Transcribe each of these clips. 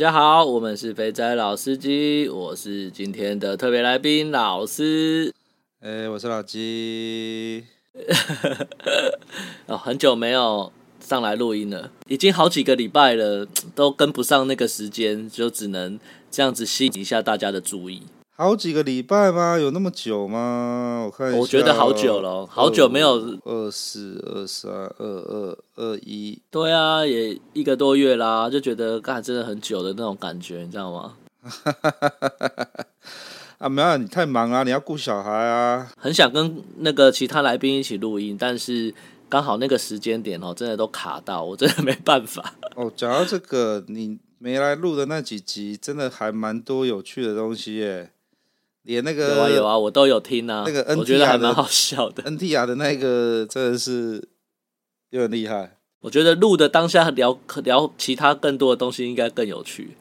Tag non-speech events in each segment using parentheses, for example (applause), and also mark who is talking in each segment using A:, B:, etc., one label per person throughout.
A: 家好，我们是肥仔老司机，我是今天的特别来宾老师。
B: 哎、欸，我是老鸡。(laughs)
A: 哦，很久没有上来录音了，已经好几个礼拜了，都跟不上那个时间，就只能这样子吸引一下大家的注意。
B: 好几个礼拜吗？有那么久吗？我看一下，
A: 我觉得好久了，好久没有
B: 二四二三二二二一。
A: 对啊，也一个多月啦，就觉得刚才真的很久的那种感觉，你知道吗？(laughs)
B: 啊，没有，你太忙啊，你要顾小孩啊。
A: 很想跟那个其他来宾一起录音，但是刚好那个时间点哦，真的都卡到，我真的没办法。
B: 哦，讲到这个，你没来录的那几集，真的还蛮多有趣的东西耶。连那个
A: 有啊有啊，我都有听啊。
B: 那个 NTR
A: 我觉得还蛮好笑的。
B: NTR 的那个真的是又很厉害。
A: 我觉得录的当下聊聊其他更多的东西应该更有趣。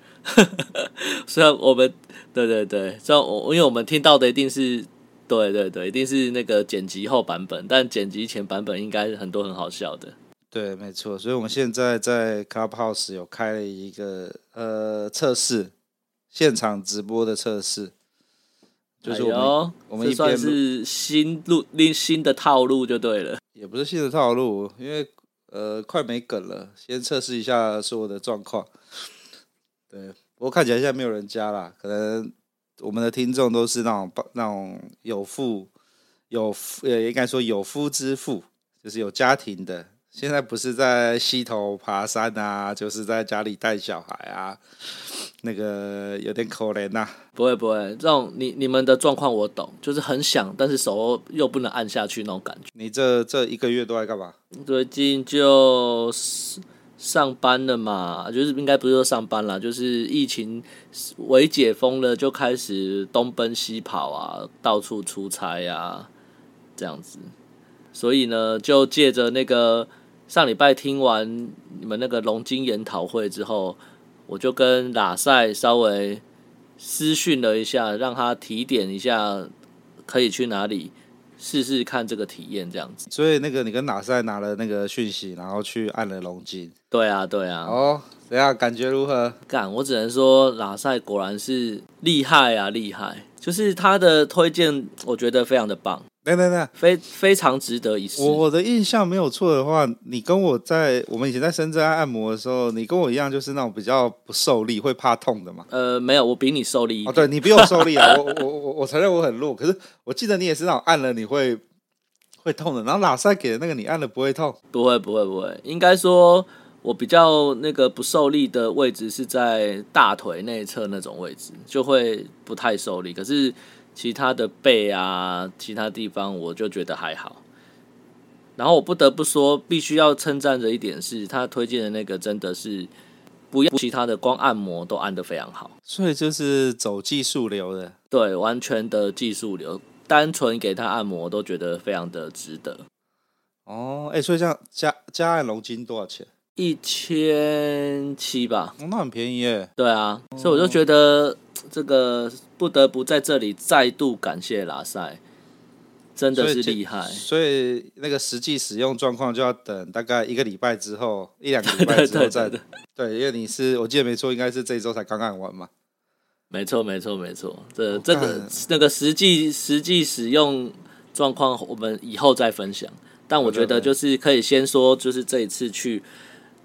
A: (laughs) 虽然我们对对对，虽然我因为我们听到的一定是对对对，一定是那个剪辑后版本，但剪辑前版本应该很多很好笑的。
B: 对，没错。所以我们现在在 Clubhouse 有开了一个呃测试，现场直播的测试。就是我们，哎、我们一
A: 算是新路另新的套路就对了，
B: 也不是新的套路，因为呃快没梗了，先测试一下所有的状况。对，不过看起来现在没有人加啦，可能我们的听众都是那种那种有妇有呃应该说有夫之妇，就是有家庭的。现在不是在溪头爬山啊，就是在家里带小孩啊，(sniffs) 那个有点可怜呐。
A: 不会不会，这种你你们的状况我懂，就是很想，但是手又不能按下去那种感觉。
B: 你这这一个月都在干嘛？
A: 最近就上班了嘛，就是应该不是说上班啦，就是疫情微解封了，就开始东奔西跑啊，到处出差啊，这样子。所以呢，就借着那个。上礼拜听完你们那个龙津研讨会之后，我就跟拉塞稍微私讯了一下，让他提点一下可以去哪里试试看这个体验这样子。
B: 所以那个你跟拉塞拿了那个讯息，然后去按了龙津。
A: 对啊，对啊。
B: 哦，怎样？感觉如何？
A: 干，我只能说拉塞果然是厉害啊，厉害！就是他的推荐，我觉得非常的棒。
B: 对对对，
A: 非非常值得一试。
B: 我的印象没有错的话，你跟我在我们以前在深圳按摩的时候，你跟我一样，就是那种比较不受力、会怕痛的嘛。
A: 呃，没有，我比你受力。
B: 哦，对，你比我受力啊！(laughs) 我我我我承认我很弱，可是我记得你也是那种按了你会会痛的。然后拉塞给的那个你按了不会痛？
A: 不会不会不会，应该说我比较那个不受力的位置是在大腿内侧那种位置，就会不太受力。可是。其他的背啊，其他地方我就觉得还好。然后我不得不说，必须要称赞的一点是，他推荐的那个真的是不要其他的，光按摩都按得非常好。
B: 所以就是走技术流的，
A: 对，完全的技术流，单纯给他按摩都觉得非常的值得。
B: 哦，哎、欸，所以这样加加按龙筋多少钱？
A: 一千七吧。
B: 哦，那很便宜耶。
A: 对啊，所以我就觉得。这个不得不在这里再度感谢拉塞，真的是厉害。
B: 所以，所以那个实际使用状况就要等大概一个礼拜之后，一两个礼拜之后 (laughs) 再。对，因为你是我记得没错，应该是这一周才刚按完嘛。
A: 没错，没错，没错。这这个那个实际实际使用状况，我们以后再分享。但我觉得就是可以先说，就是这一次去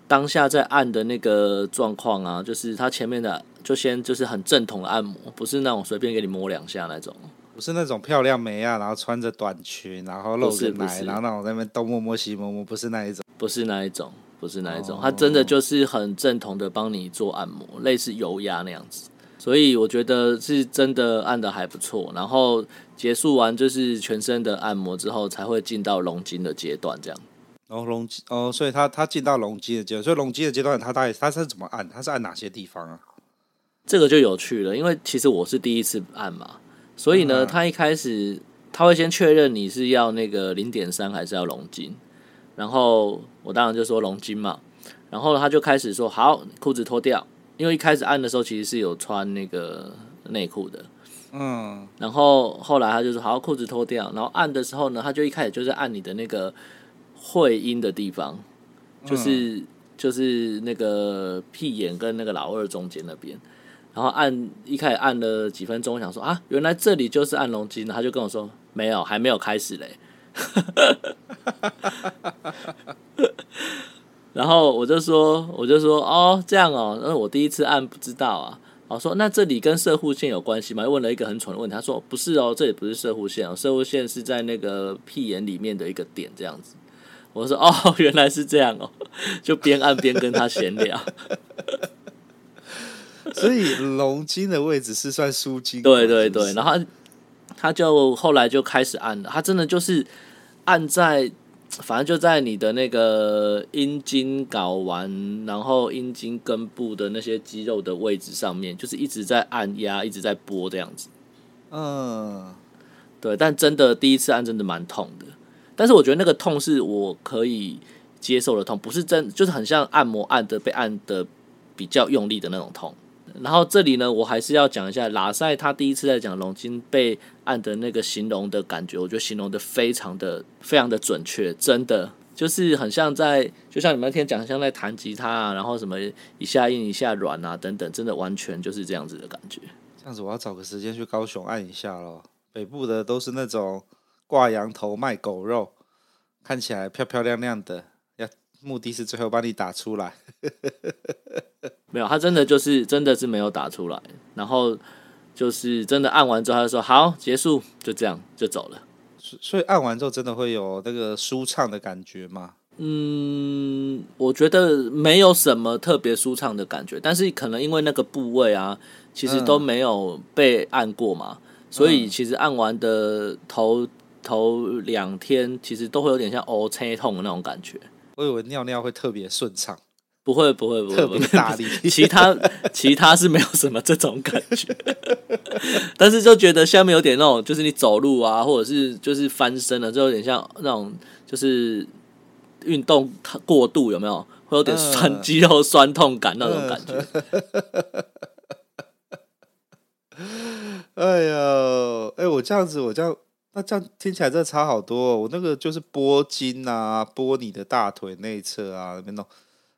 A: 当下在按的那个状况啊，就是他前面的。就先就是很正统的按摩，不是那种随便给你摸两下那种，
B: 不是那种漂亮美啊，然后穿着短裙，然后露着奶，然后那种在那边东摸摸西摸摸，不是那一种，
A: 不是那一种，不是那一种，他真的就是很正统的帮你做按摩，类似油压那样子，所以我觉得是真的按的还不错。然后结束完就是全身的按摩之后，才会进到龙筋的阶段，这样。
B: 然后龙筋哦，所以他他进到龙基的阶段，所以龙基的阶段，他大概他是怎么按？他是按哪些地方啊？
A: 这个就有趣了，因为其实我是第一次按嘛，所以呢，他一开始他会先确认你是要那个零点三还是要龙筋，然后我当然就说龙筋嘛，然后他就开始说好，裤子脱掉，因为一开始按的时候其实是有穿那个内裤的，嗯，然后后来他就说好，裤子脱掉，然后按的时候呢，他就一开始就是按你的那个会阴的地方，就是就是那个屁眼跟那个老二中间那边。然后按一开始按了几分钟，我想说啊，原来这里就是按龙筋，他就跟我说没有，还没有开始嘞。(laughs) 然后我就说，我就说哦，这样哦，那我第一次按不知道啊。我说那这里跟射护线有关系吗？又问了一个很蠢的问题。他说不是哦，这里不是射护线哦，射护线是在那个屁眼里面的一个点，这样子。我说哦，(laughs) 原来是这样哦，(laughs) 就边按边跟他闲聊。(laughs)
B: 所以龙筋的位置是算枢筋，
A: 对对对，然后他，他就后来就开始按了，他真的就是按在，反正就在你的那个阴茎睾丸，然后阴茎根部的那些肌肉的位置上面，就是一直在按压，一直在拨这样子。嗯，对，但真的第一次按真的蛮痛的，但是我觉得那个痛是我可以接受的痛，不是真，就是很像按摩按的被按的比较用力的那种痛。然后这里呢，我还是要讲一下拉塞他第一次在讲龙筋被按的那个形容的感觉，我觉得形容的非常的非常的准确，真的就是很像在，就像你们那天讲，像在弹吉他啊，然后什么一下硬一下软啊等等，真的完全就是这样子的感觉。
B: 这样子，我要找个时间去高雄按一下咯。北部的都是那种挂羊头卖狗肉，看起来漂漂亮亮的，要目的是最后帮你打出来。(laughs)
A: 没有，他真的就是真的是没有打出来，然后就是真的按完之后，他就说好结束，就这样就走了。
B: 所以按完之后真的会有那个舒畅的感觉吗？
A: 嗯，我觉得没有什么特别舒畅的感觉，但是可能因为那个部位啊，其实都没有被按过嘛，嗯、所以其实按完的头头两天，其实都会有点像 O 车痛的那种感觉。
B: 我以为尿尿会特别顺畅。
A: 不会不会不会，
B: 特别大力。(laughs)
A: 其他其他是没有什么这种感觉，(laughs) 但是就觉得下面有点那种，就是你走路啊，或者是就是翻身了，就有点像那种就是运动过度，有没有？会有点酸肌肉酸痛感那种感觉。(laughs)
B: 哎呦，哎，我这样子，我这样，那这样听起来真的差好多哦。我那个就是拨筋啊，拨你的大腿内侧啊，那边弄。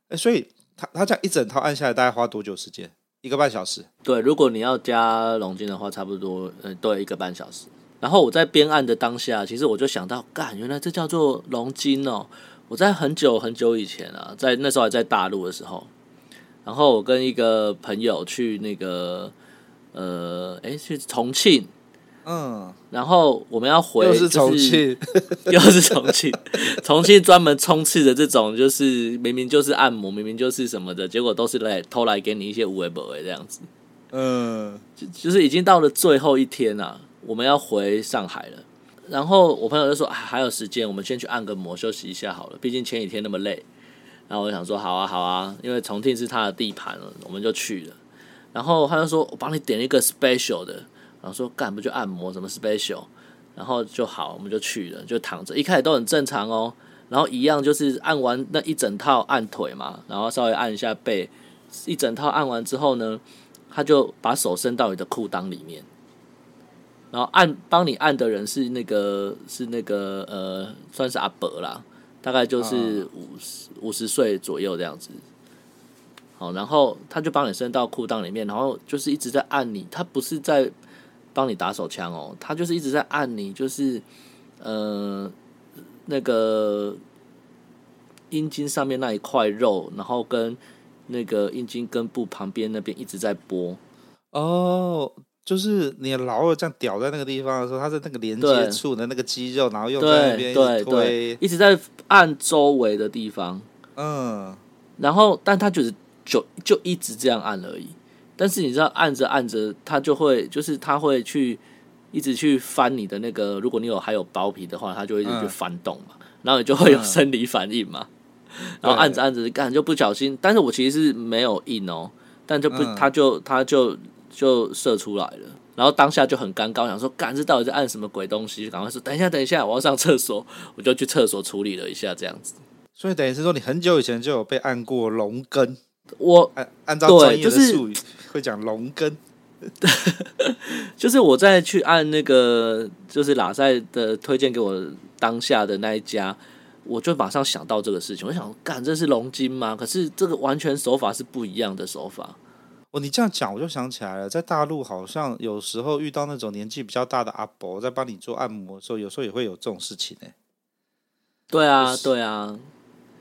B: 哎，所以他他这样一整套按下来大概花多久时间？一个半小时。
A: 对，如果你要加龙筋的话，差不多呃，对，一个半小时。然后我在边按的当下，其实我就想到，干，原来这叫做龙筋哦。我在很久很久以前啊，在那时候还在大陆的时候，然后我跟一个朋友去那个呃，哎，去重庆。嗯，然后我们要回，
B: 又是重庆，(laughs)
A: 又是重庆，重庆专门充斥着这种，就是明明就是按摩，明明就是什么的，结果都是来偷来给你一些无为不为这样子。嗯，就就是已经到了最后一天了，我们要回上海了。然后我朋友就说：“还有时间，我们先去按个摩，休息一下好了。毕竟前几天那么累。”然后我想说：“好啊，好啊，因为重庆是他的地盘了，我们就去了。”然后他就说：“我帮你点一个 special 的。”然后说干不就按摩什么 special，然后就好，我们就去了，就躺着，一开始都很正常哦。然后一样就是按完那一整套按腿嘛，然后稍微按一下背，一整套按完之后呢，他就把手伸到你的裤裆里面，然后按帮你按的人是那个是那个呃，算是阿伯啦，大概就是五十五十岁左右这样子。好，然后他就帮你伸到裤裆里面，然后就是一直在按你，他不是在。帮你打手枪哦，他就是一直在按你，就是呃那个阴茎上面那一块肉，然后跟那个阴茎根部旁边那边一直在拨。哦，就是你老二这样屌在那个地方的时候，他在那个连接处的那个肌肉，然后又在那边对对，一直在按周围的地方。嗯，然后但他就是就就一直这样按而已。但是你知道，按着按着，它就会，就是它会去一直去翻你的那个，如果你有还有包皮的话，它就会一直去翻动嘛，嗯、然后你就会有生理反应嘛。嗯、然后按着按着，干就不小心，但是我其实是没有硬哦，但就不，它、嗯、就它就就射出来了。然后当下就很尴尬，我想说，干这到底在按什么鬼东西？赶快说，等一下，等一下，我要上厕所，我就去厕所处理了一下，这样子。
B: 所以等于是说，你很久以前就有被按过龙根。
A: 我
B: 按按照专业的术语、就是、会讲龙根，(laughs)
A: 就是我在去按那个就是拉塞的推荐给我当下的那一家，我就马上想到这个事情。我想，干这是龙筋吗？可是这个完全手法是不一样的手法。
B: 哦，你这样讲，我就想起来了，在大陆好像有时候遇到那种年纪比较大的阿伯在帮你做按摩的时候，有时候也会有这种事情呢。
A: 对啊，对啊。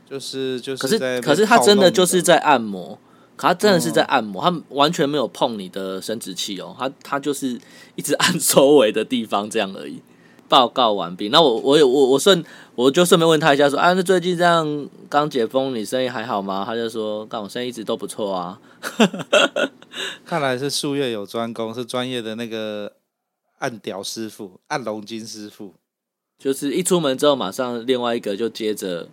B: 就是就是，
A: 可是可是他真的就是在按摩，可他真的是在按摩，他完全没有碰你的生殖器哦，他他就是一直按周围的地方这样而已。报告完毕，那我我有我我顺我就顺便问他一下说，啊，那最近这样刚解封，你生意还好吗？他就说，干我生意一直都不错啊。(laughs)
B: 看来是术业有专攻，是专业的那个按屌师傅，按龙筋师傅，
A: 就是一出门之后马上另外一个就接着。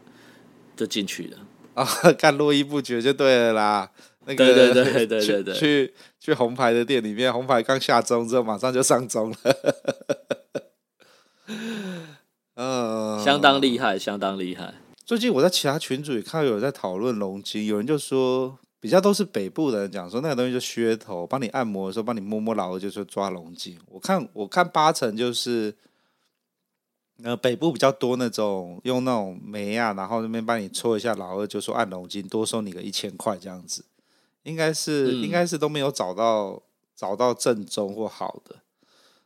A: 就进去了啊，(laughs)
B: 看络绎不绝就对了啦。那个
A: 对对对对 (laughs) 对对，
B: 去去红牌的店里面，红牌刚下钟之后，马上就上钟了。(laughs)
A: 嗯，相当厉害，相当厉害。
B: 最近我在其他群组也看到有人在讨论龙筋，有人就说比较都是北部的人讲说那个东西就噱头，帮你按摩的时候帮你摸摸老二，就说抓龙筋。我看我看八成就是。呃，北部比较多那种用那种煤啊，然后那边帮你搓一下老二，就说按龙筋，多收你个一千块这样子，应该是、嗯、应该是都没有找到找到正宗或好的。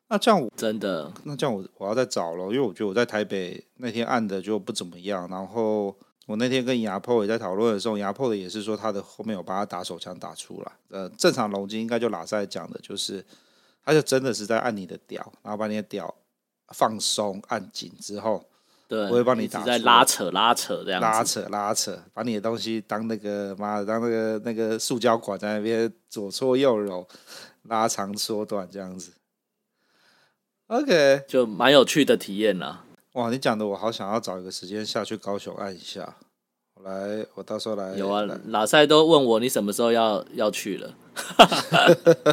B: 那这样我
A: 真的，
B: 那这样我我要再找了，因为我觉得我在台北那天按的就不怎么样。然后我那天跟牙破也在讨论的时候，牙破的也是说他的后面有把他打手枪打出来。呃，正常龙筋应该就拉塞讲的，就是他就真的是在按你的屌，然后把你的屌。放松按紧之后，
A: 对，
B: 我会帮你打，
A: 在拉扯拉扯这样，
B: 拉扯拉扯，把你的东西当那个妈的，当那个那个塑胶管在那边左搓右揉，拉长缩短这样子。OK，
A: 就蛮有趣的体验啦。
B: 哇，你讲的我好想要找一个时间下去高雄按一下。我来，我到时候来。
A: 有啊，老赛都问我你什么时候要要去了。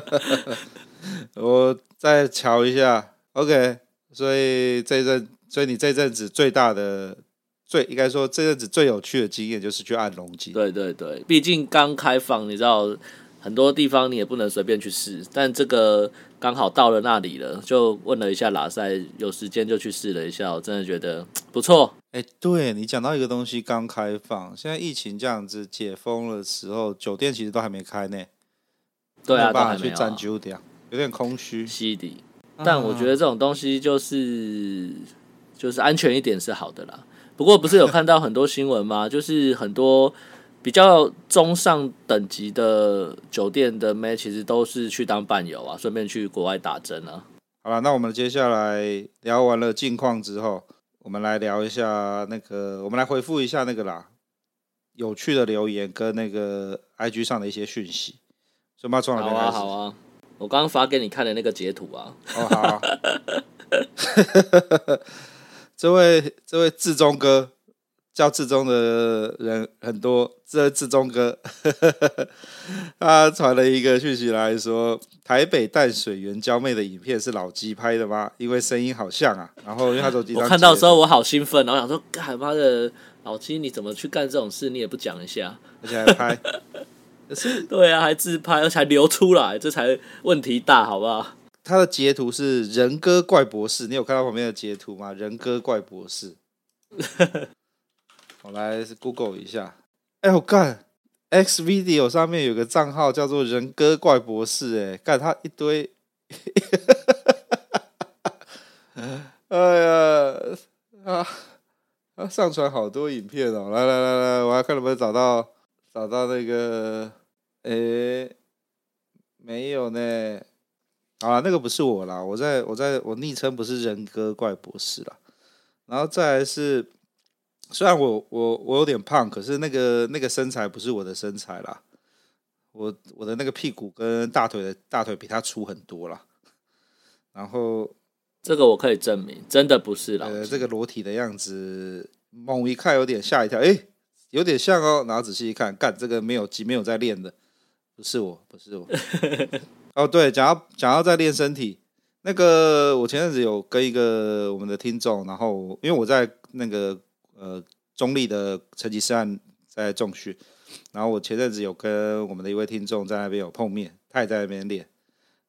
A: (laughs)
B: 我再瞧一下。OK。所以这阵，所以你这阵子最大的、最应该说这阵子最有趣的经验就是去按龙筋。
A: 对对对，毕竟刚开放，你知道很多地方你也不能随便去试，但这个刚好到了那里了，就问了一下拉塞，有时间就去试了一下，我真的觉得不错。
B: 哎、欸，对你讲到一个东西刚开放，现在疫情这样子解封的时候，酒店其实都还没开呢。
A: 对啊，
B: 没办法去占酒店，有点空虚。
A: 西底。但我觉得这种东西就是就是安全一点是好的啦。不过不是有看到很多新闻吗？(laughs) 就是很多比较中上等级的酒店的妹，其实都是去当伴游啊，顺便去国外打针啊。
B: 好了，那我们接下来聊完了近况之后，我们来聊一下那个，我们来回复一下那个啦，有趣的留言跟那个 IG 上的一些讯息。所以马上来
A: 好啊，好啊。我刚刚发给你看的那个截图啊！
B: 哦好，(laughs) 这位这位志忠哥叫志忠的人很多，这位志忠哥 (laughs) 他传了一个讯息来说，台北淡水援交妹的影片是老鸡拍的吗？因为声音好像啊。然后因为他手机，
A: 我看到的时候我好兴奋，然后想说，干妈的老鸡你怎么去干这种事？你也不讲一下，
B: 而且还拍。(laughs) 是，(laughs)
A: 对啊，还自拍，而且还流出来，这才问题大，好不好？
B: 他的截图是人哥怪博士，你有看到旁边的截图吗？人哥怪博士，(laughs) 我来 Google 一下。哎、欸，我干，X Video 上面有个账号叫做人哥怪博士，哎，干他一堆，(laughs) 哎呀，啊，他上传好多影片哦，来来来来，我要看能不能找到，找到那个。诶、欸，没有呢。啊，那个不是我啦，我在我在我昵称不是人格怪博士啦。然后再来是，虽然我我我有点胖，可是那个那个身材不是我的身材啦。我我的那个屁股跟大腿的大腿比他粗很多啦。然后
A: 这个我可以证明，真的不是啦。
B: 呃，这个裸体的样子，猛一看有点吓一跳，诶、欸，有点像哦。然后仔细一看，干这个没有肌没有在练的。不是我，不是我。(laughs) 哦，对，讲要讲要在练身体，那个我前阵子有跟一个我们的听众，然后因为我在那个呃中立的成吉思汗在重训，然后我前阵子有跟我们的一位听众在那边有碰面，他也在那边练，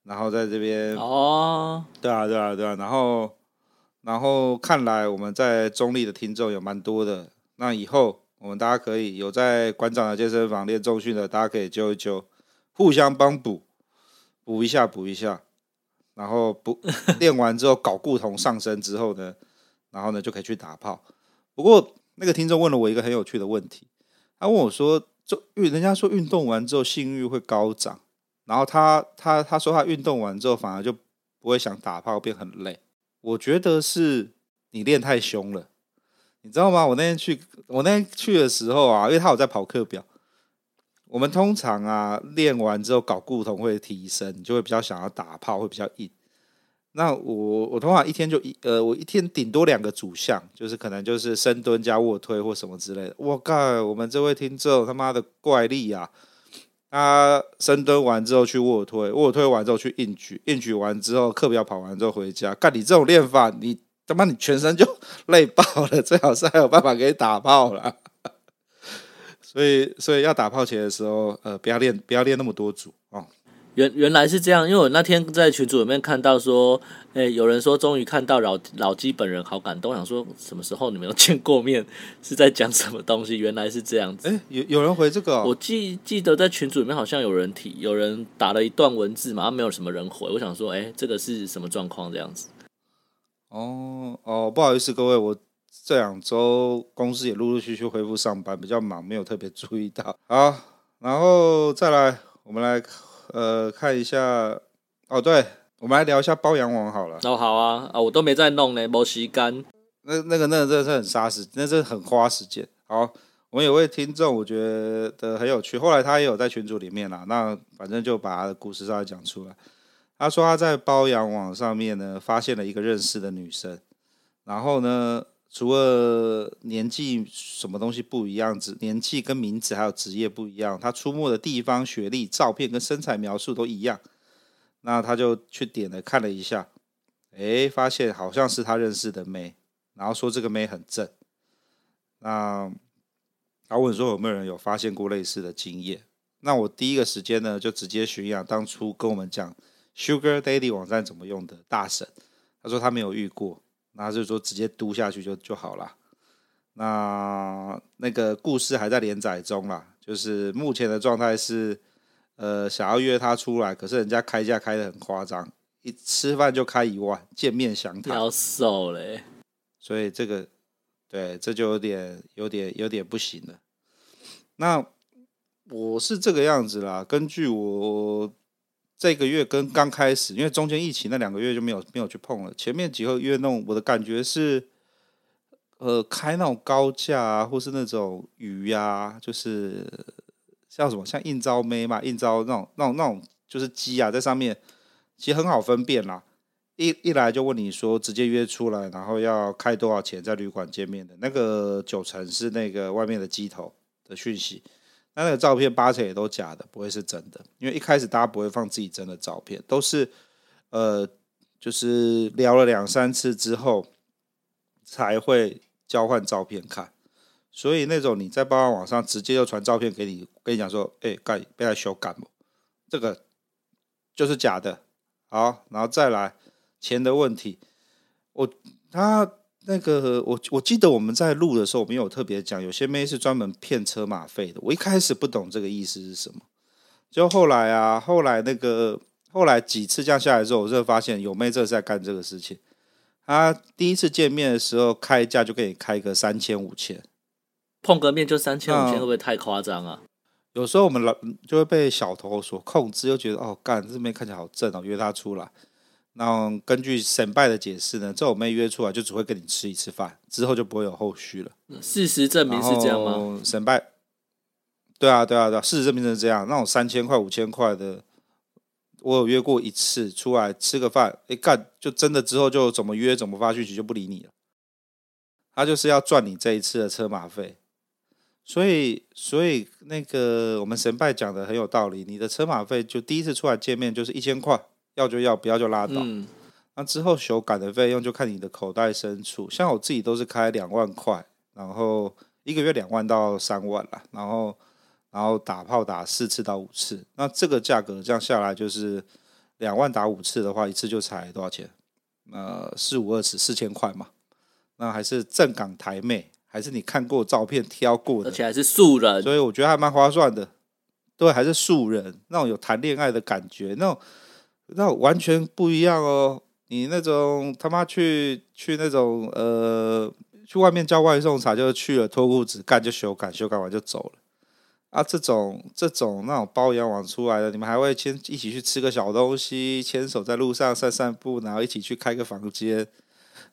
B: 然后在这边
A: 哦，
B: 对啊，对啊，对啊，然后然后看来我们在中立的听众有蛮多的，那以后我们大家可以有在馆长的健身房练重训的，大家可以揪一揪，互相帮补。补一下，补一下，然后补 (laughs) 练完之后搞固酮上升之后呢，然后呢就可以去打炮。不过那个听众问了我一个很有趣的问题，他问我说：“就因为人家说运动完之后性欲会高涨，然后他他他说他运动完之后反而就不会想打炮，变很累。”我觉得是你练太凶了，你知道吗？我那天去，我那天去的时候啊，因为他有在跑课表。我们通常啊，练完之后搞固酮会提升，就会比较想要打炮，会比较硬。那我我通常一天就一呃，我一天顶多两个主项，就是可能就是深蹲加卧推或什么之类的。我靠，我们这位听众他妈的怪力啊！他深蹲完之后去卧推，卧推完之后去硬举，硬举完之后课表跑完之后回家。干你这种练法，你他妈你全身就 (laughs) 累爆了，最好是还有办法给你打爆了。所以，所以要打炮前的时候，呃，不要练，不要练那么多组哦。
A: 原原来是这样，因为我那天在群组里面看到说，哎、欸，有人说终于看到老老鸡本人，好感动。我想说什么时候你们有见过面？是在讲什么东西？原来是这样子。哎、欸，
B: 有有人回这个、哦？
A: 我记记得在群组里面好像有人提，有人打了一段文字嘛，没有什么人回。我想说，哎、欸，这个是什么状况？这样子。
B: 哦哦，不好意思，各位，我。这两周公司也陆陆续续恢复上班，比较忙，没有特别注意到。好，然后再来，我们来呃看一下。哦，对，我们来聊一下包养网好了。
A: 哦，好啊，啊，我都没在弄呢，没时间。
B: 那那个那个真的是很杀时，那是很花时间。好，我们有位听众，我觉得很有趣。后来他也有在群组里面啦，那反正就把他的故事稍微讲出来。他说他在包养网上面呢，发现了一个认识的女生，然后呢。除了年纪什么东西不一样子，年纪跟名字还有职业不一样，他出没的地方、学历、照片跟身材描述都一样。那他就去点了看了一下，诶，发现好像是他认识的妹，然后说这个妹很正。那他问说有没有人有发现过类似的经验？那我第一个时间呢，就直接寻养当初跟我们讲 Sugar Daddy 网站怎么用的大神，他说他没有遇过。那就说直接嘟下去就就好了。那那个故事还在连载中啦，就是目前的状态是，呃，想要约他出来，可是人家开价开的很夸张，一吃饭就开一万，见面详谈。
A: 要瘦嘞，
B: 所以这个，对，这就有点有点有点不行了。那我是这个样子啦，根据我。这个月跟刚开始，因为中间疫情那两个月就没有没有去碰了。前面几个月那，我的感觉是，呃，开那种高价啊，或是那种鱼呀、啊，就是像什么像应招妹嘛，应招那种那种那种就是鸡啊，在上面其实很好分辨啦。一一来就问你说直接约出来，然后要开多少钱在旅馆见面的那个九成是那个外面的鸡头的讯息。那那个照片八成也都假的，不会是真的，因为一开始大家不会放自己真的照片，都是呃，就是聊了两三次之后才会交换照片看。所以那种你在包养网上直接就传照片给你，跟你讲说，哎、欸，干被他修改了，这个就是假的。好，然后再来钱的问题，我他。那个我我记得我们在录的时候，我们有特别讲，有些妹是专门骗车马费的。我一开始不懂这个意思是什么，就后来啊，后来那个后来几次这样下来之后，我就发现有妹这是在干这个事情。他第一次见面的时候开价就给你开个三千五千，
A: 碰个面就三千五千，会不会太夸张啊？
B: 有时候我们老就会被小头所控制，又觉得哦，干这妹看起来好正哦，约她出来。那根据神拜的解释呢，这种妹约出来就只会跟你吃一次饭，之后就不会有后续了。
A: 事实证明是这样吗？
B: 神拜，对啊，对啊，对啊，事实证明是这样。那种三千块、五千块的，我有约过一次出来吃个饭，哎干，就真的之后就怎么约怎么发讯息就不理你了。他就是要赚你这一次的车马费，所以，所以那个我们神拜讲的很有道理。你的车马费就第一次出来见面就是一千块，要就要，不要就拉倒。
A: 嗯，
B: 那之后修改的费用就看你的口袋深处。像我自己都是开两万块，然后一个月两万到三万啦，然后然后打炮打四次到五次。那这个价格这样下来就是两万打五次的话，一次就才多少钱？呃，四五二十四千块嘛。那还是正港台妹。还是你看过照片挑过的，
A: 而且还是素人，
B: 所以我觉得还蛮划算的。对，还是素人，那种有谈恋爱的感觉，那种那完全不一样哦。你那种他妈去去那种呃，去外面叫外送茶，就是去了脱裤子干就修改，修改完就走了。啊，这种这种那种包养网出来的，你们还会牵一起去吃个小东西，牵手在路上散散步，然后一起去开个房间。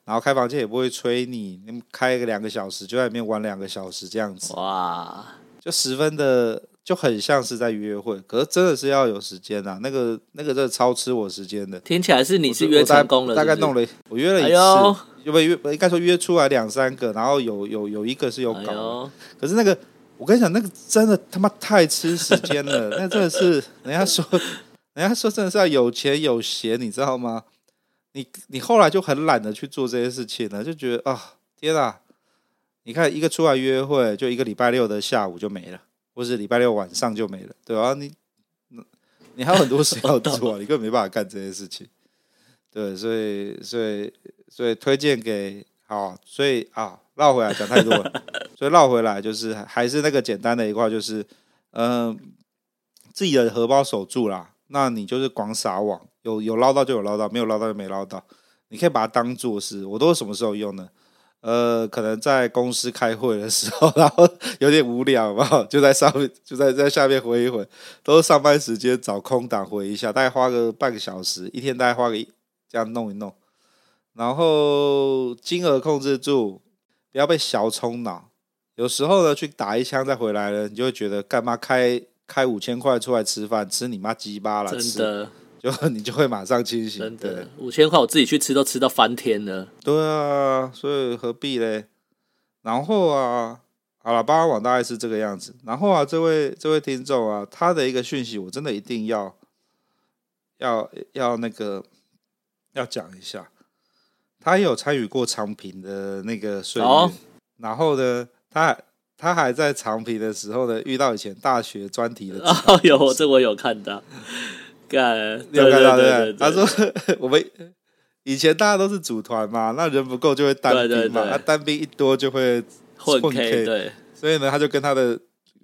B: 然后开房间也不会催你，你们开个两个小时就在里面玩两个小时这样子，
A: 哇，
B: 就十分的就很像是在约会，可是真的是要有时间啊，那个那个真的超吃我时间的。
A: 听起来是你是约成功了是是？
B: 大概弄了，我约了一次，
A: 哎、
B: 因为约应该说约出来两三个，然后有有有一个是有搞，
A: 哎、
B: 可是那个我跟你讲，那个真的他妈太吃时间了，(laughs) 那真的是人家说人家说真的是要有钱有闲，你知道吗？你你后来就很懒得去做这些事情了，就觉得啊、哦，天啊！你看一个出来约会，就一个礼拜六的下午就没了，或是礼拜六晚上就没了，对啊，你你还有很多事要做，(laughs) 你根本没办法干这些事情。对，所以所以所以推荐给好，所以啊，绕回来讲太多了，(laughs) 所以绕回来就是还是那个简单的一块，就是嗯、呃，自己的荷包守住啦。那你就是广撒网，有有捞到就有捞到，没有捞到就没捞到。你可以把它当做是，我都什么时候用呢？呃，可能在公司开会的时候，然后有点无聊嘛，就在上面，就在在下面回一回，都是上班时间找空档回一下，大概花个半个小时，一天大概花个这样弄一弄，然后金额控制住，不要被小冲脑。有时候呢，去打一枪再回来了，你就会觉得干嘛开？开五千块出来吃饭，吃你妈鸡巴了！真的，就 (laughs) 你就会马上清醒。
A: 真的，五千块我自己去吃都吃到翻天了。
B: 对啊，所以何必嘞？然后啊，好了，八卦网大概是这个样子。然后啊，这位这位听众啊，他的一个讯息，我真的一定要要要那个要讲一下。他也有参与过长平的那个岁月，哦、然后呢，他。他还在长平的时候呢，遇到以前大学专题的 (laughs)
A: 哦，有这我有看到，干
B: 有看到对，他说我们以前大家都是组团嘛，那人不够就会单兵嘛，那单兵一多就会
A: 混 K，对，
B: 所以呢，他就跟他的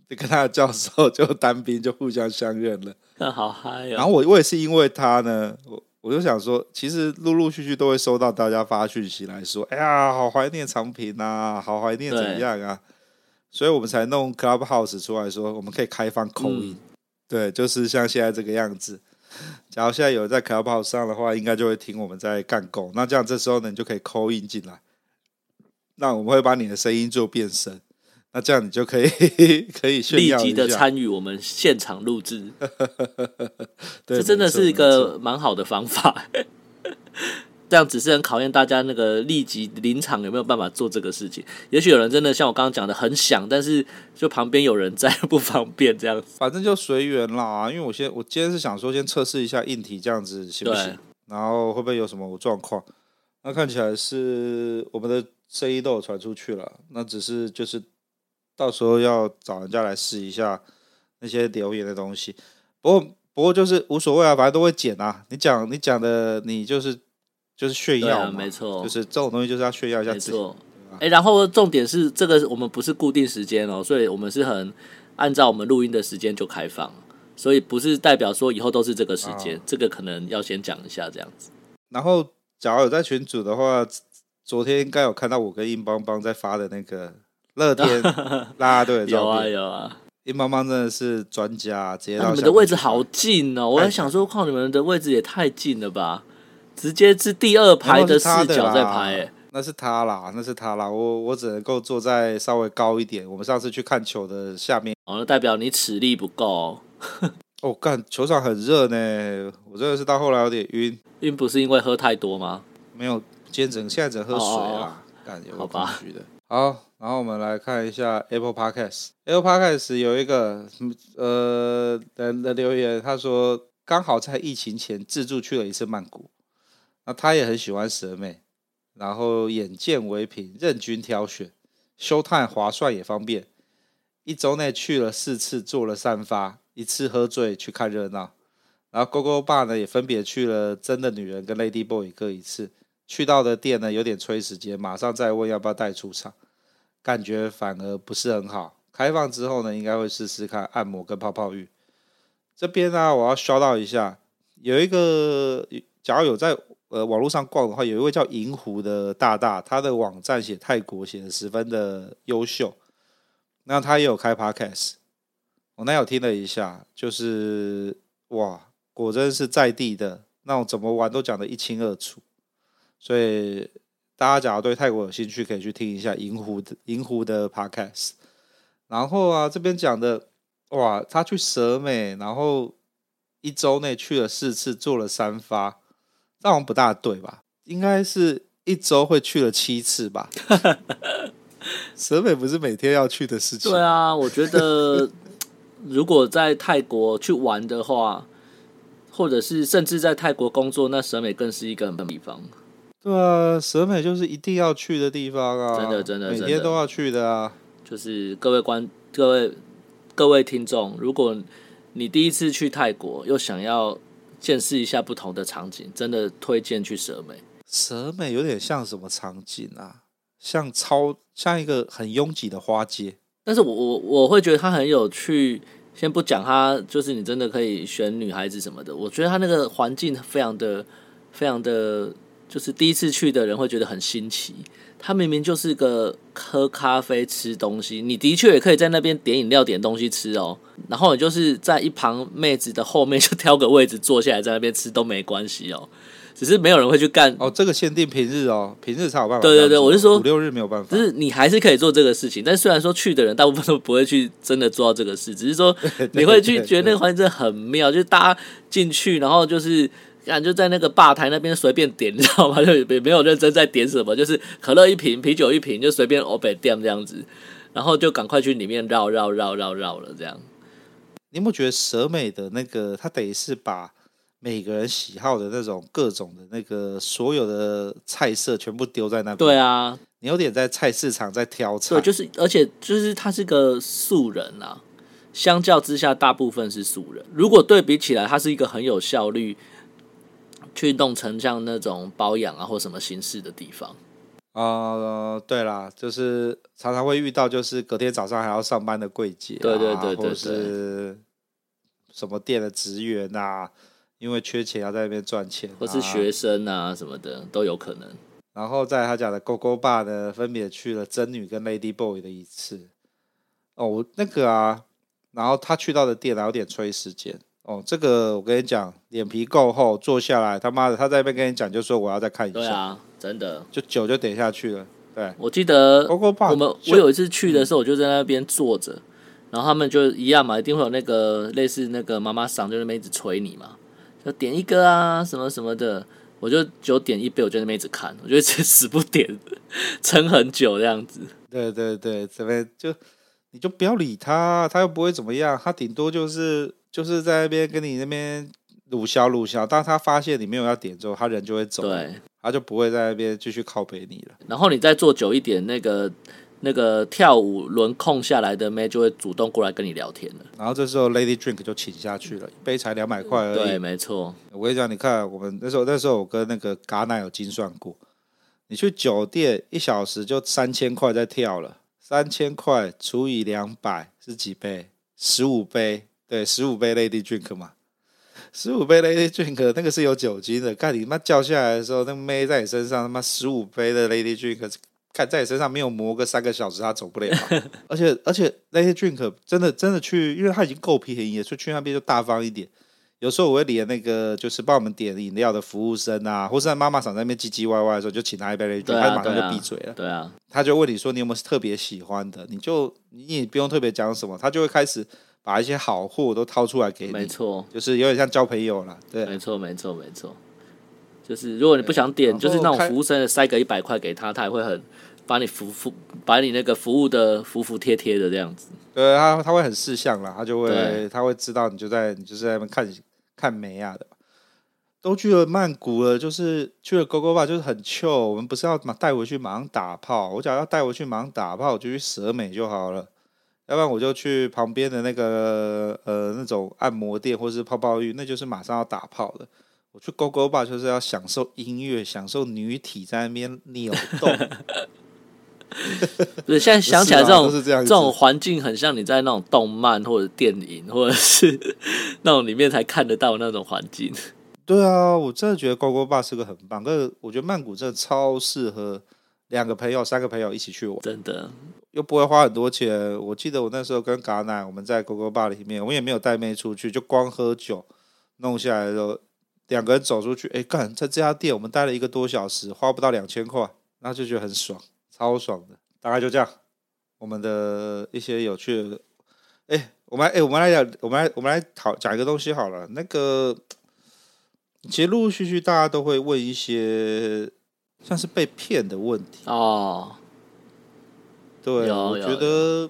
B: 跟他的教授就单兵就互相相认了，
A: 那好嗨哦。
B: 然后我我也是因为他呢，我我就想说，其实陆陆续续都会收到大家发讯息来说，哎呀，好怀念长平啊，好怀念怎样啊。所以我们才弄 Clubhouse 出来说，我们可以开放 in，嗯、对，就是像现在这个样子。(laughs) 假如现在有人在 Clubhouse 上的话，应该就会听我们在干够。那这样这时候呢，你就可以 call in 进来。那我们会把你的声音做变声，那这样你就可以 (laughs) 可以炫耀一下，
A: 立即的参与我们现场录制。
B: 对，(laughs)
A: 这真的是一个蛮好的方法。这样只是很考验大家那个立即临场有没有办法做这个事情。也许有人真的像我刚刚讲的很想，但是就旁边有人在不方便这样子。
B: 反正就随缘啦，因为我先我今天是想说先测试一下硬体这样子行不行，然后会不会有什么状况？那看起来是我们的声音都有传出去了，那只是就是到时候要找人家来试一下那些留言的东西。不过不过就是无所谓啊，反正都会剪啊。你讲你讲的你就是。就是炫耀嘛，
A: 没错，
B: 就是这种东西就是要炫耀一下自己。没错，
A: 哎、欸，然后重点是这个我们不是固定时间哦，所以我们是很按照我们录音的时间就开放，所以不是代表说以后都是这个时间，哦、这个可能要先讲一下这样子。
B: 然后，假如有在群组的话，昨天应该有看到我跟硬邦邦在发的那个乐天 (laughs) 啦啦队的照片，
A: 有啊有啊，
B: 硬邦邦真的是专家，直接到、
A: 啊、你们的位置好近哦，我在想说，靠，你们的位置也太近了吧。直接是第二排的视角在拍，欸，
B: 那是他啦，那是他啦，我我只能够坐在稍微高一点。我们上次去看球的下面，
A: 哦，那代表你体力不够。(laughs)
B: 哦，干，球场很热呢，我真的是到后来有点晕。
A: 晕不是因为喝太多吗？
B: 没有，今天整现在只喝水啦。干，
A: 好吧。
B: 好，然后我们来看一下 Apple Podcast。Apple Podcast 有一个呃人的留言，他说刚好在疫情前自助去了一次曼谷，那他也很喜欢蛇美，然后眼见为凭，任君挑选，休探划算也方便，一周内去了四次，做了三发，一次喝醉去看热闹。然后勾勾爸呢也分别去了真的女人跟 Lady Boy 各一次，去到的店呢有点催时间，马上再问要不要带出场，感觉反而不是很好。开放之后呢，应该会试试看按摩跟泡泡浴。这边呢，我要 shout out 一下，有一个假如有在呃网络上逛的话，有一位叫银狐的大大，他的网站写泰国写的十分的优秀。那他也有开 podcast，我那有听了一下，就是哇。果真是在地的那种，怎么玩都讲得一清二楚，所以大家假如对泰国有兴趣，可以去听一下银狐的银狐的 podcast。然后啊，这边讲的哇，他去蛇美，然后一周内去了四次，做了三发，这好像不大对吧？应该是一周会去了七次吧？(laughs) 蛇美不是每天要去的事情。
A: 对啊，我觉得 (laughs) 如果在泰国去玩的话。或者是甚至在泰国工作，那蛇美更是一个很地方。
B: 对啊，蛇美就是一定要去的地方啊！
A: 真的，真的，
B: 每天都要去的啊！
A: 就是各位观、各位各位听众，如果你第一次去泰国，又想要见识一下不同的场景，真的推荐去蛇美。
B: 蛇美有点像什么场景啊？像超像一个很拥挤的花街，
A: 但是我我我会觉得它很有趣。先不讲它，就是你真的可以选女孩子什么的。我觉得它那个环境非常的、非常的，就是第一次去的人会觉得很新奇。他明明就是个喝咖啡、吃东西，你的确也可以在那边点饮料、点东西吃哦。然后你就是在一旁妹子的后面就挑个位置坐下来，在那边吃都没关系哦。只是没有人会去干
B: 哦，这个限定平日哦，平日才有办法。
A: 对对对，我是说
B: 五六日没有办法。
A: 就是你还是可以做这个事情，但虽然说去的人大部分都不会去真的做到这个事，只是说 (laughs) 你会去觉得那个环境真的很妙，就是大家进去，然后就是感就在那个吧台那边随便点，你知道吗？(laughs) 就也没有认真在点什么，就是可乐一瓶，啤酒一瓶，就随便欧北店这样子，然后就赶快去里面绕绕绕绕绕了这样。
B: 你有没有觉得蛇美的那个，他等于是把。每个人喜好的那种各种的那个所有的菜色全部丢在那边。
A: 对啊，
B: 你有点在菜市场在挑菜。
A: 对，就是而且就是他是个素人啊，相较之下大部分是素人。如果对比起来，他是一个很有效率去弄成像那种包养啊或什么形式的地方。
B: 呃，对啦，就是常常会遇到，就是隔天早上还要上班的柜姐，
A: 对对对对，
B: 或是什么店的职员啊。因为缺钱要在那边赚钱，
A: 或是学生啊什么的都有可能。
B: 然后在他讲的 GoGo Bar 呢，分别去了真女跟 Lady Boy 的一次。哦，那个啊，然后他去到的店还有点催时间。哦，这个我跟你讲，脸皮够厚，坐下来他妈的他在那边跟你讲，就说我要再看一下。对
A: 啊，真的，
B: 就酒就点下去了。对，
A: 我记得我们我有一次去的时候，我就在那边坐着，嗯，然后他们就一样嘛，一定会有那个类似那个妈妈桑，就那边一直催你嘛。就点一个啊，什么什么的，我就九点一杯，我就那边一直看，我就 (laughs) 死不点，撑很久这样子。
B: 对对对，这边就你就不要理他，他又不会怎么样，他顶多就是就是在那边跟你那边鲁小鲁小，当他发现你没有要点之后，他人就会走，
A: 对，
B: 他就不会在那边继续靠北你了。
A: 然后你再坐久一点，那个。那个跳舞轮空下来的妹就会主动过来跟你聊天了，
B: 然后这时候 Lady Drink 就请下去了，一杯才两百块而已。
A: 对，没错。
B: 我跟你讲，你看我们那时候，那时候我跟那个嘎奶有精算过，你去酒店一小时就三千块在跳了，三千块除以两百是几杯？十五杯，对，十五杯 Lady Drink 嘛，十五杯 Lady Drink 那个是有酒精的，看你妈叫下来的时候，那个妹在你身上，他妈十五杯的 Lady Drink。看在你身上没有磨个三个小时，他走不了。(laughs) 而且而且 Lady Drink 真的真的去，因为他已经够便宜了，所以去那边就大方一点。有时候我会连那个就是帮我们点饮料的服务生啊，或是在妈妈嗓在那边唧唧歪歪的时候，就请他一杯 Lady Drink，他马上就闭嘴了。
A: 对啊，
B: 他就问你说你有没有特别喜欢的，你就你也不用特别讲什么，他就会开始把一些好货都掏出来给你。
A: 没错，
B: 就是有点像交朋友了。对，
A: 没错没错没错。就是如果你不想点，就是那种服务生塞个一百块给他，他也会很。把你服服，把你那个服务的服服帖帖的这样子。
B: 对，他他会很识相啦，他就会他会知道你就在你就是在那边看看美亚的。都去了曼谷了，就是去了 Gogo Bar，就是很 chill。我们不是要马带回去马上打炮，我假如要带回去马上打炮，我就去蛇美就好了。要不然我就去旁边的那个呃那种按摩店或是泡泡浴，那就是马上要打泡了。我去 Gogo Bar 就是要享受音乐，享受女体在那边扭动。(laughs)
A: 不是，现在想起来这种 (laughs) 这，这种环境很像你在那种动漫或者电影或者是那种里面才看得到那种环境。
B: 对啊，我真的觉得 Gogo 是个很棒，可是我觉得曼谷真的超适合两个朋友、三个朋友一起去玩，
A: 真的。
B: 又不会花很多钱。我记得我那时候跟嘎奶，我们在 Gogo Bar 里面，我们也没有带妹出去，就光喝酒，弄下来的时候，两个人走出去，哎，干，在这家店我们待了一个多小时，花不到两千块，然后就觉得很爽，超爽的。大概就这样，我们的一些有趣的，哎，我们，哎，我们来讲，我们来，我们来讨讲一个东西好了。那个，其实陆陆续续大家都会问一些像是被骗的问题
A: 哦。
B: 对，我觉得，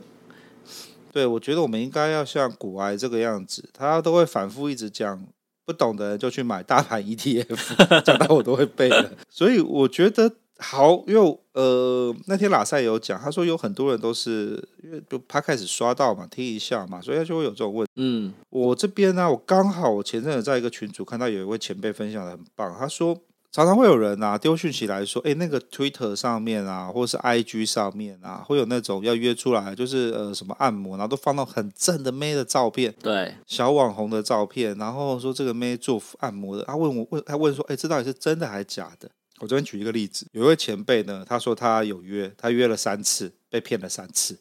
B: 对，我觉得我们应该要像股癌这个样子，他都会反复一直讲，不懂的人就去买大盘 ETF，讲到我都会背的。所以我觉得好，因为呃那天拉塞有讲，他说有很多人都是因为就他开始刷到嘛，听一下嘛，所以他就会有这种问题。
A: 嗯，
B: 我这边呢、啊，我刚好我前阵子在一个群组看到有一位前辈分享的很棒，他说。常常会有人啊丢讯息来说，哎，那个 Twitter 上面啊，或者是 IG 上面啊，会有那种要约出来，就是呃什么按摩，然后都放到很正的妹的照片，
A: 对，
B: 小网红的照片，然后说这个妹做按摩的，他问我问他问说，哎，这到底是真的还是假的？我这边举一个例子，有一位前辈呢，他说他有约，他约了三次，被骗了三次，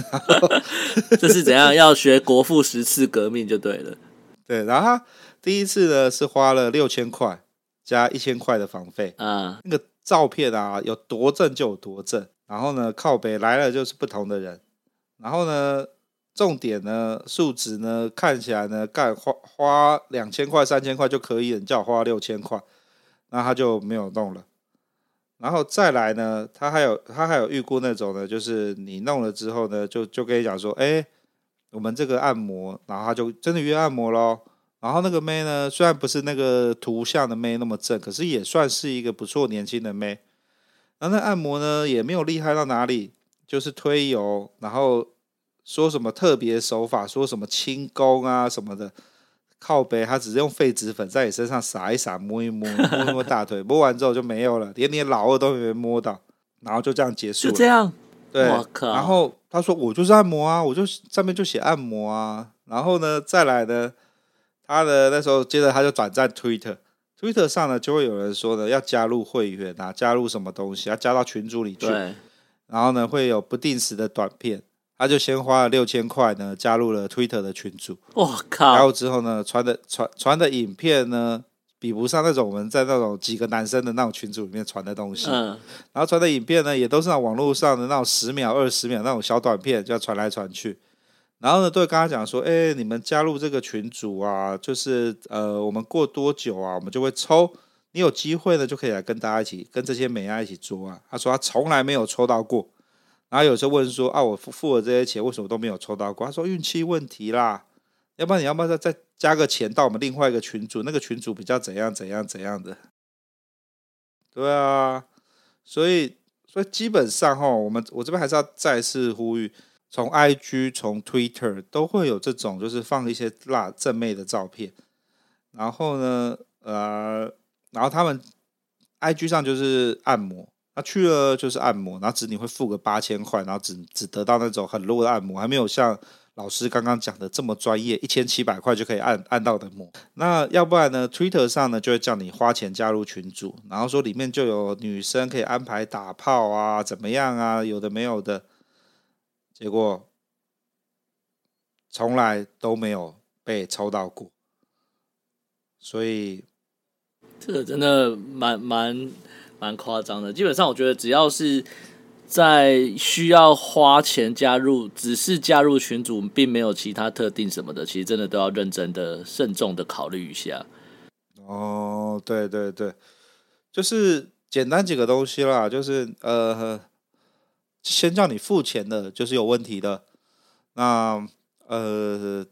B: (laughs)
A: 这是怎样？要学国父十次革命就对了，
B: 对，然后他第一次呢是花了六千块。加一千块的房费，
A: 嗯，
B: 那个照片啊，有多正就有多正。然后呢，靠北来了就是不同的人。然后呢，重点呢，数值呢，看起来呢，干花花两千块、三千块就可以了，你叫我花六千块，那他就没有弄了。然后再来呢，他还有他还有预估那种呢，就是你弄了之后呢，就就跟你讲说，哎，我们这个按摩，然后他就真的约按摩咯。然后那个妹呢，虽然不是那个图像的妹那么正，可是也算是一个不错年轻的妹。然后那按摩呢，也没有厉害到哪里，就是推油，然后说什么特别手法，说什么轻功啊什么的，靠背，他只是用痱子粉在你身上撒一撒，摸一摸，(laughs) 摸一摸大腿，摸完之后就没有了，连你老二都没摸到，然后就这样结束了。
A: 就这样，
B: 对，然后他说我就是按摩啊，我就上面就写按摩啊，然后呢再来呢。他的那时候，接着他就转战 Twitter，Twitter 上呢就会有人说呢，要加入会员啊，加入什么东西，要加到群组里去。
A: 对。
B: 然后呢，会有不定时的短片，他就先花了六千块呢，加入了 Twitter 的群组。
A: 我靠！
B: 然后之后呢，传的传传的影片呢，比不上那种我们在那种几个男生的那种群组里面传的东西。
A: 嗯。然
B: 后传的影片呢，也都是那网络上的那种十秒、二十秒那种小短片，就要传来传去。然后呢，都会跟他讲说，哎，你们加入这个群组啊，就是呃，我们过多久啊，我们就会抽，你有机会呢，就可以来跟大家一起，跟这些美亚一起做啊。他说他从来没有抽到过，然后有时候问说，啊，我付付了这些钱，为什么都没有抽到过？他说运气问题啦，要不然你要不要再再加个钱到我们另外一个群组，那个群组比较怎样怎样怎样的？对啊，所以所以基本上哈，我们我这边还是要再次呼吁。从 IG、从 Twitter 都会有这种，就是放一些辣正妹的照片，然后呢，呃，然后他们 IG 上就是按摩，那去了就是按摩，然后只你会付个八千块，然后只只得到那种很 low 的按摩，还没有像老师刚刚讲的这么专业，一千七百块就可以按按到的摩。那要不然呢，Twitter 上呢就会叫你花钱加入群组，然后说里面就有女生可以安排打炮啊，怎么样啊，有的没有的。结果从来都没有被抽到过，所以
A: 这个真的蛮蛮蛮夸张的。基本上，我觉得只要是在需要花钱加入，只是加入群组，并没有其他特定什么的，其实真的都要认真的、慎重的考虑一下。
B: 哦，对对对，就是简单几个东西啦，就是呃，先叫你付钱的，就是有问题的。那呃，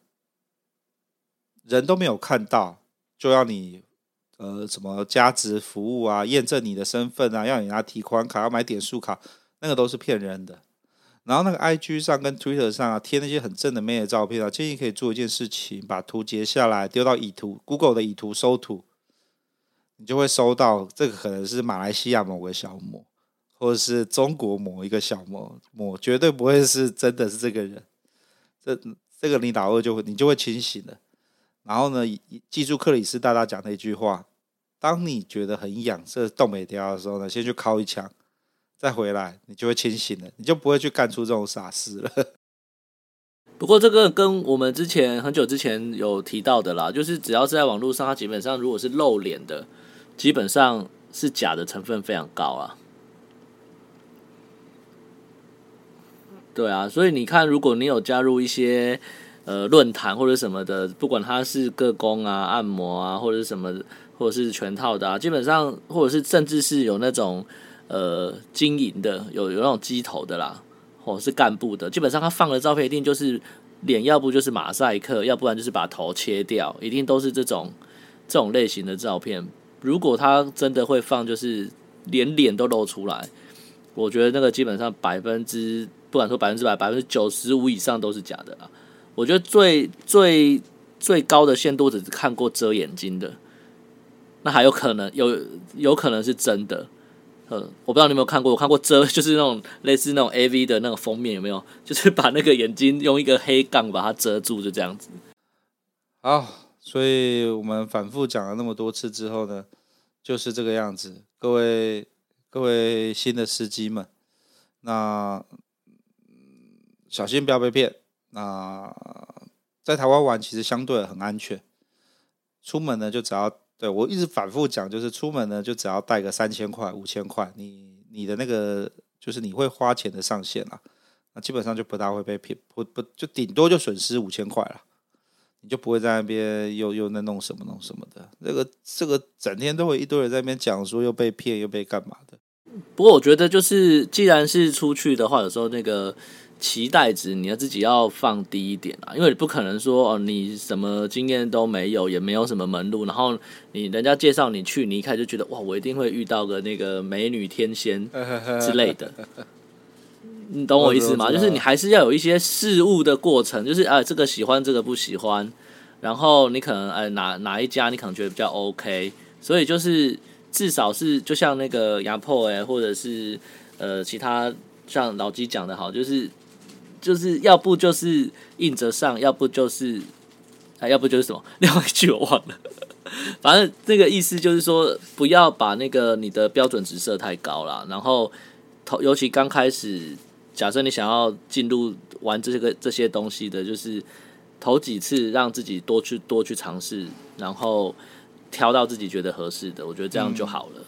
B: 人都没有看到，就要你呃什么加值服务啊，验证你的身份啊，要你拿提款卡，要买点数卡，那个都是骗人的。然后那个 IG 上跟 Twitter 上啊，贴那些很正的妹的照片啊，建议可以做一件事情，把图截下来丢到以图 Google 的以图搜图，你就会收到这个可能是马来西亚某个小模，或者是中国某一个小模模，绝对不会是真的是这个人。这这个你老二就会你就会清醒了。然后呢，记住克里斯大大讲的一句话：当你觉得很痒，这动没掉的时候呢，先去敲一枪。再回来，你就会清醒了，你就不会去干出这种傻事了。(laughs)
A: 不过这个跟我们之前很久之前有提到的啦，就是只要是在网络上，它基本上如果是露脸的，基本上是假的成分非常高啊。对啊，所以你看，如果你有加入一些呃论坛或者什么的，不管它是个工啊、按摩啊，或者是什么，或者是全套的啊，基本上或者是甚至是有那种。呃，经营的有有那种鸡头的啦，或者是干部的，基本上他放的照片一定就是脸，要不就是马赛克，要不然就是把头切掉，一定都是这种这种类型的照片。如果他真的会放，就是连脸都露出来，我觉得那个基本上百分之不敢说百分之百，百分之九十五以上都是假的啦。我觉得最最最高的限度只是看过遮眼睛的，那还有可能有有可能是真的。呃，我不知道你有没有看过，我看过遮，(laughs) 就是那种类似那种 AV 的那个封面，有没有？就是把那个眼睛用一个黑杠把它遮住，就这样子。
B: 好，所以我们反复讲了那么多次之后呢，就是这个样子。各位各位新的司机们，那小心不要被骗。那在台湾玩其实相对很安全，出门呢就只要。对，我一直反复讲，就是出门呢，就只要带个三千块、五千块，你你的那个就是你会花钱的上限啦，那基本上就不大会被骗，不不就顶多就损失五千块了，你就不会在那边又又那弄什么弄什么的，那个这个整天都会一堆人在那边讲说又被骗又被干嘛的。
A: 不过我觉得就是既然是出去的话，有时候那个。期待值你要自己要放低一点啊，因为你不可能说哦，你什么经验都没有，也没有什么门路，然后你人家介绍你去，你一开始就觉得哇，我一定会遇到个那个美女天仙 (laughs) 之类的，你懂我意思吗？就是你还是要有一些事物的过程，就是啊，这个喜欢，这个不喜欢，然后你可能哎哪哪一家你可能觉得比较 OK，所以就是至少是就像那个牙破哎，或者是呃其他像老鸡讲的好，就是。就是要不就是硬着上，要不就是啊，要不就是什么？(laughs) 另外一句我忘了。反正这个意思就是说，不要把那个你的标准值设太高了。然后头，尤其刚开始，假设你想要进入玩这个这些东西的，就是头几次让自己多去多去尝试，然后挑到自己觉得合适的，我觉得这样就好了。嗯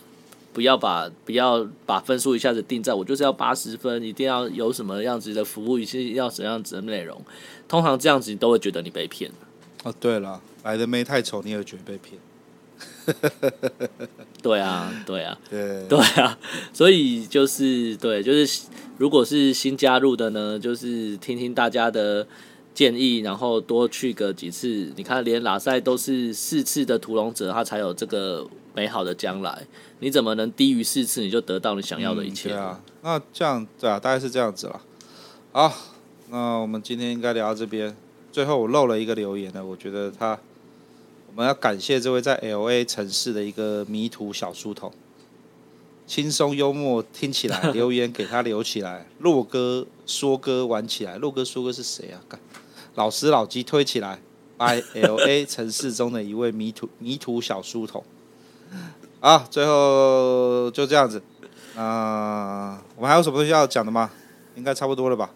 A: 不要把不要把分数一下子定在我就是要八十分，一定要有什么样子的服务，一定要什么样子的内容。通常这样子你都会觉得你被骗。
B: 哦，对了，来的妹太丑，你也觉得被骗。(laughs) (laughs)
A: 对啊，对啊，
B: 对
A: 对啊，所以就是对，就是如果是新加入的呢，就是听听大家的建议，然后多去个几次。你看，连拉赛都是四次的屠龙者，他才有这个美好的将来。你怎么能低于四次你就得到你想要的一切？嗯、对啊，
B: 那这样对啊，大概是这样子了。好，那我们今天应该聊到这边。最后我漏了一个留言呢，我觉得他我们要感谢这位在 LA 城市的一个迷途小书童，轻松幽默听起来，留言给他留起来。洛哥说歌玩起来，洛哥说歌是谁啊？干，老师老鸡推起来，by LA 城市中的一位迷途迷途小书童。好，最后就这样子。啊、呃，我们还有什么东西要讲的吗？应该差不多了吧？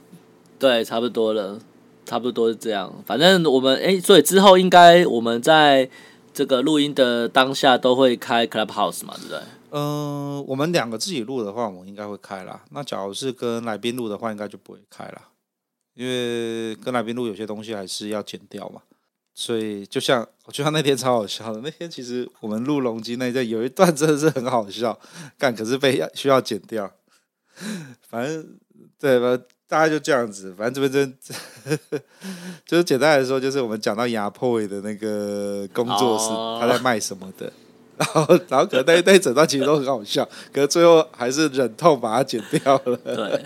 A: 对，差不多了，差不多是这样。反正我们哎，所以之后应该我们在这个录音的当下都会开 Clubhouse 嘛，对不对？
B: 嗯、呃，我们两个自己录的话，我应该会开啦。那假如是跟来宾录的话，应该就不会开啦，因为跟来宾录有些东西还是要剪掉嘛。所以就像我就像那天超好笑的，那天其实我们录龙基那一有一段真的是很好笑，干可是被需要剪掉。(laughs) 反正对吧？大概就这样子。反正这边真 (laughs) 就是简单来说，就是我们讲到牙破伟的那个工作室，他在卖什么的。然后，然后可能那那一整段其实都很好笑，可是最后还是忍痛把它剪掉了。(laughs)
A: 对，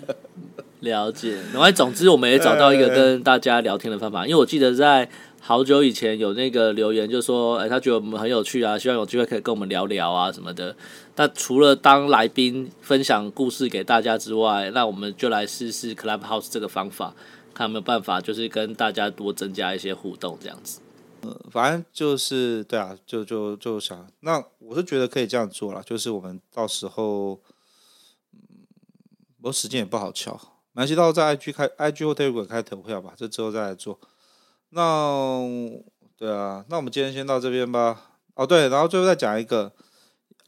A: 了解。然后，总之我们也找到一个跟大家聊天的方法，因为我记得在好久以前有那个留言，就说，哎，他觉得我们很有趣啊，希望有机会可以跟我们聊聊啊什么的。那除了当来宾分享故事给大家之外，那我们就来试试 Clubhouse 这个方法，看有没有办法，就是跟大家多增加一些互动，这样子。
B: 嗯，反正就是对啊，就就就想，那我是觉得可以这样做了，就是我们到时候，嗯，我时间也不好敲，没关系，到在 IG 开 IG 或者推轨开投票吧，这之后再来做。那对啊，那我们今天先到这边吧。哦，对，然后最后再讲一个，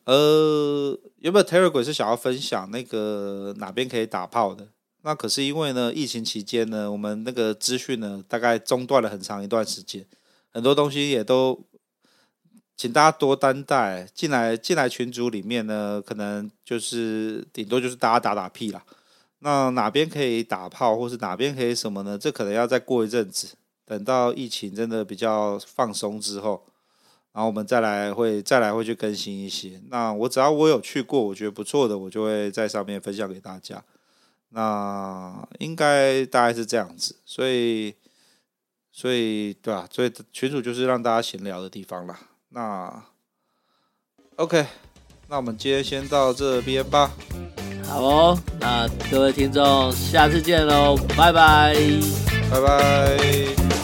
B: 呃，原本 Telegram 是想要分享那个哪边可以打炮的，那可是因为呢，疫情期间呢，我们那个资讯呢，大概中断了很长一段时间。很多东西也都，请大家多担待。进来进来群组里面呢，可能就是顶多就是大家打打屁啦。那哪边可以打炮，或是哪边可以什么呢？这可能要再过一阵子，等到疫情真的比较放松之后，然后我们再来会再来会去更新一些。那我只要我有去过，我觉得不错的，我就会在上面分享给大家。那应该大概是这样子，所以。所以，对啊，所以群主就是让大家闲聊的地方啦。那，OK，那我们今天先到这边吧。
A: 好哦，那各位听众，下次见喽，拜拜，
B: 拜拜。